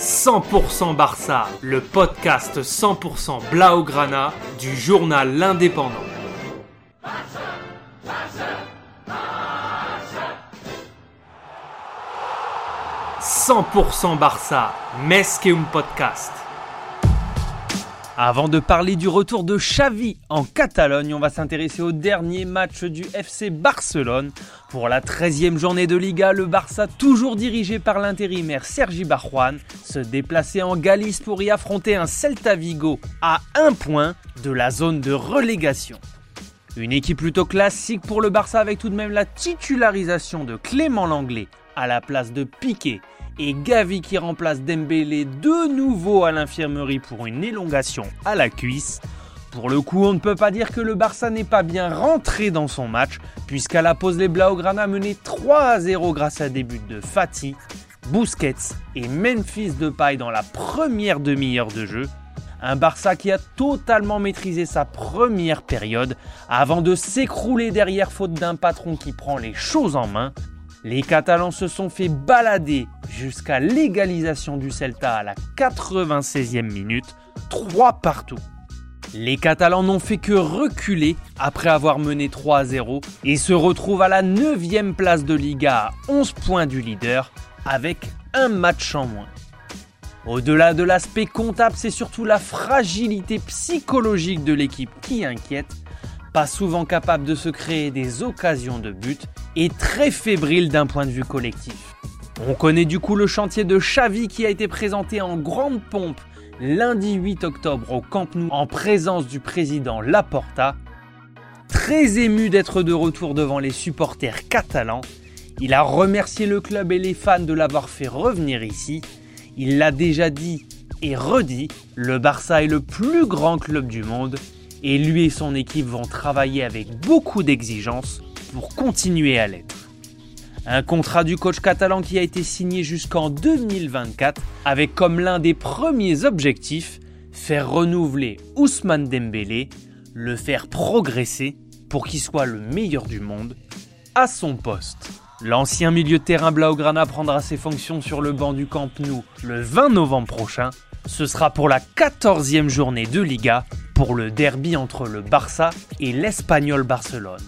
100% Barça, le podcast 100% Blaugrana du journal L'Indépendant. 100% Barça, Mesqueum Podcast. Avant de parler du retour de Xavi en Catalogne, on va s'intéresser au dernier match du FC Barcelone. Pour la 13e journée de Liga, le Barça, toujours dirigé par l'intérimaire Sergi Barjuan, se déplaçait en Galice pour y affronter un Celta Vigo à un point de la zone de relégation. Une équipe plutôt classique pour le Barça avec tout de même la titularisation de Clément Langlais à la place de Piqué et Gavi qui remplace Dembélé de nouveau à l'infirmerie pour une élongation à la cuisse. Pour le coup, on ne peut pas dire que le Barça n'est pas bien rentré dans son match, puisqu'à la pause, les Blaugrana menaient 3 0 grâce à des buts de Fatih, Busquets et Memphis Depay dans la première demi-heure de jeu. Un Barça qui a totalement maîtrisé sa première période avant de s'écrouler derrière faute d'un patron qui prend les choses en main les Catalans se sont fait balader jusqu'à l'égalisation du Celta à la 96e minute, 3 partout. Les Catalans n'ont fait que reculer après avoir mené 3 0 et se retrouvent à la 9e place de Liga à 11 points du leader avec un match en moins. Au-delà de l'aspect comptable, c'est surtout la fragilité psychologique de l'équipe qui inquiète pas souvent capable de se créer des occasions de but et très fébrile d'un point de vue collectif. On connaît du coup le chantier de Xavi qui a été présenté en grande pompe lundi 8 octobre au Camp Nou en présence du président Laporta. Très ému d'être de retour devant les supporters catalans, il a remercié le club et les fans de l'avoir fait revenir ici. Il l'a déjà dit et redit, le Barça est le plus grand club du monde et lui et son équipe vont travailler avec beaucoup d'exigence pour continuer à l'être. Un contrat du coach catalan qui a été signé jusqu'en 2024 avec comme l'un des premiers objectifs faire renouveler Ousmane Dembélé, le faire progresser pour qu'il soit le meilleur du monde à son poste. L'ancien milieu de terrain Blaugrana prendra ses fonctions sur le banc du Camp Nou le 20 novembre prochain. Ce sera pour la 14e journée de Liga pour le derby entre le Barça et l'Espagnol Barcelone.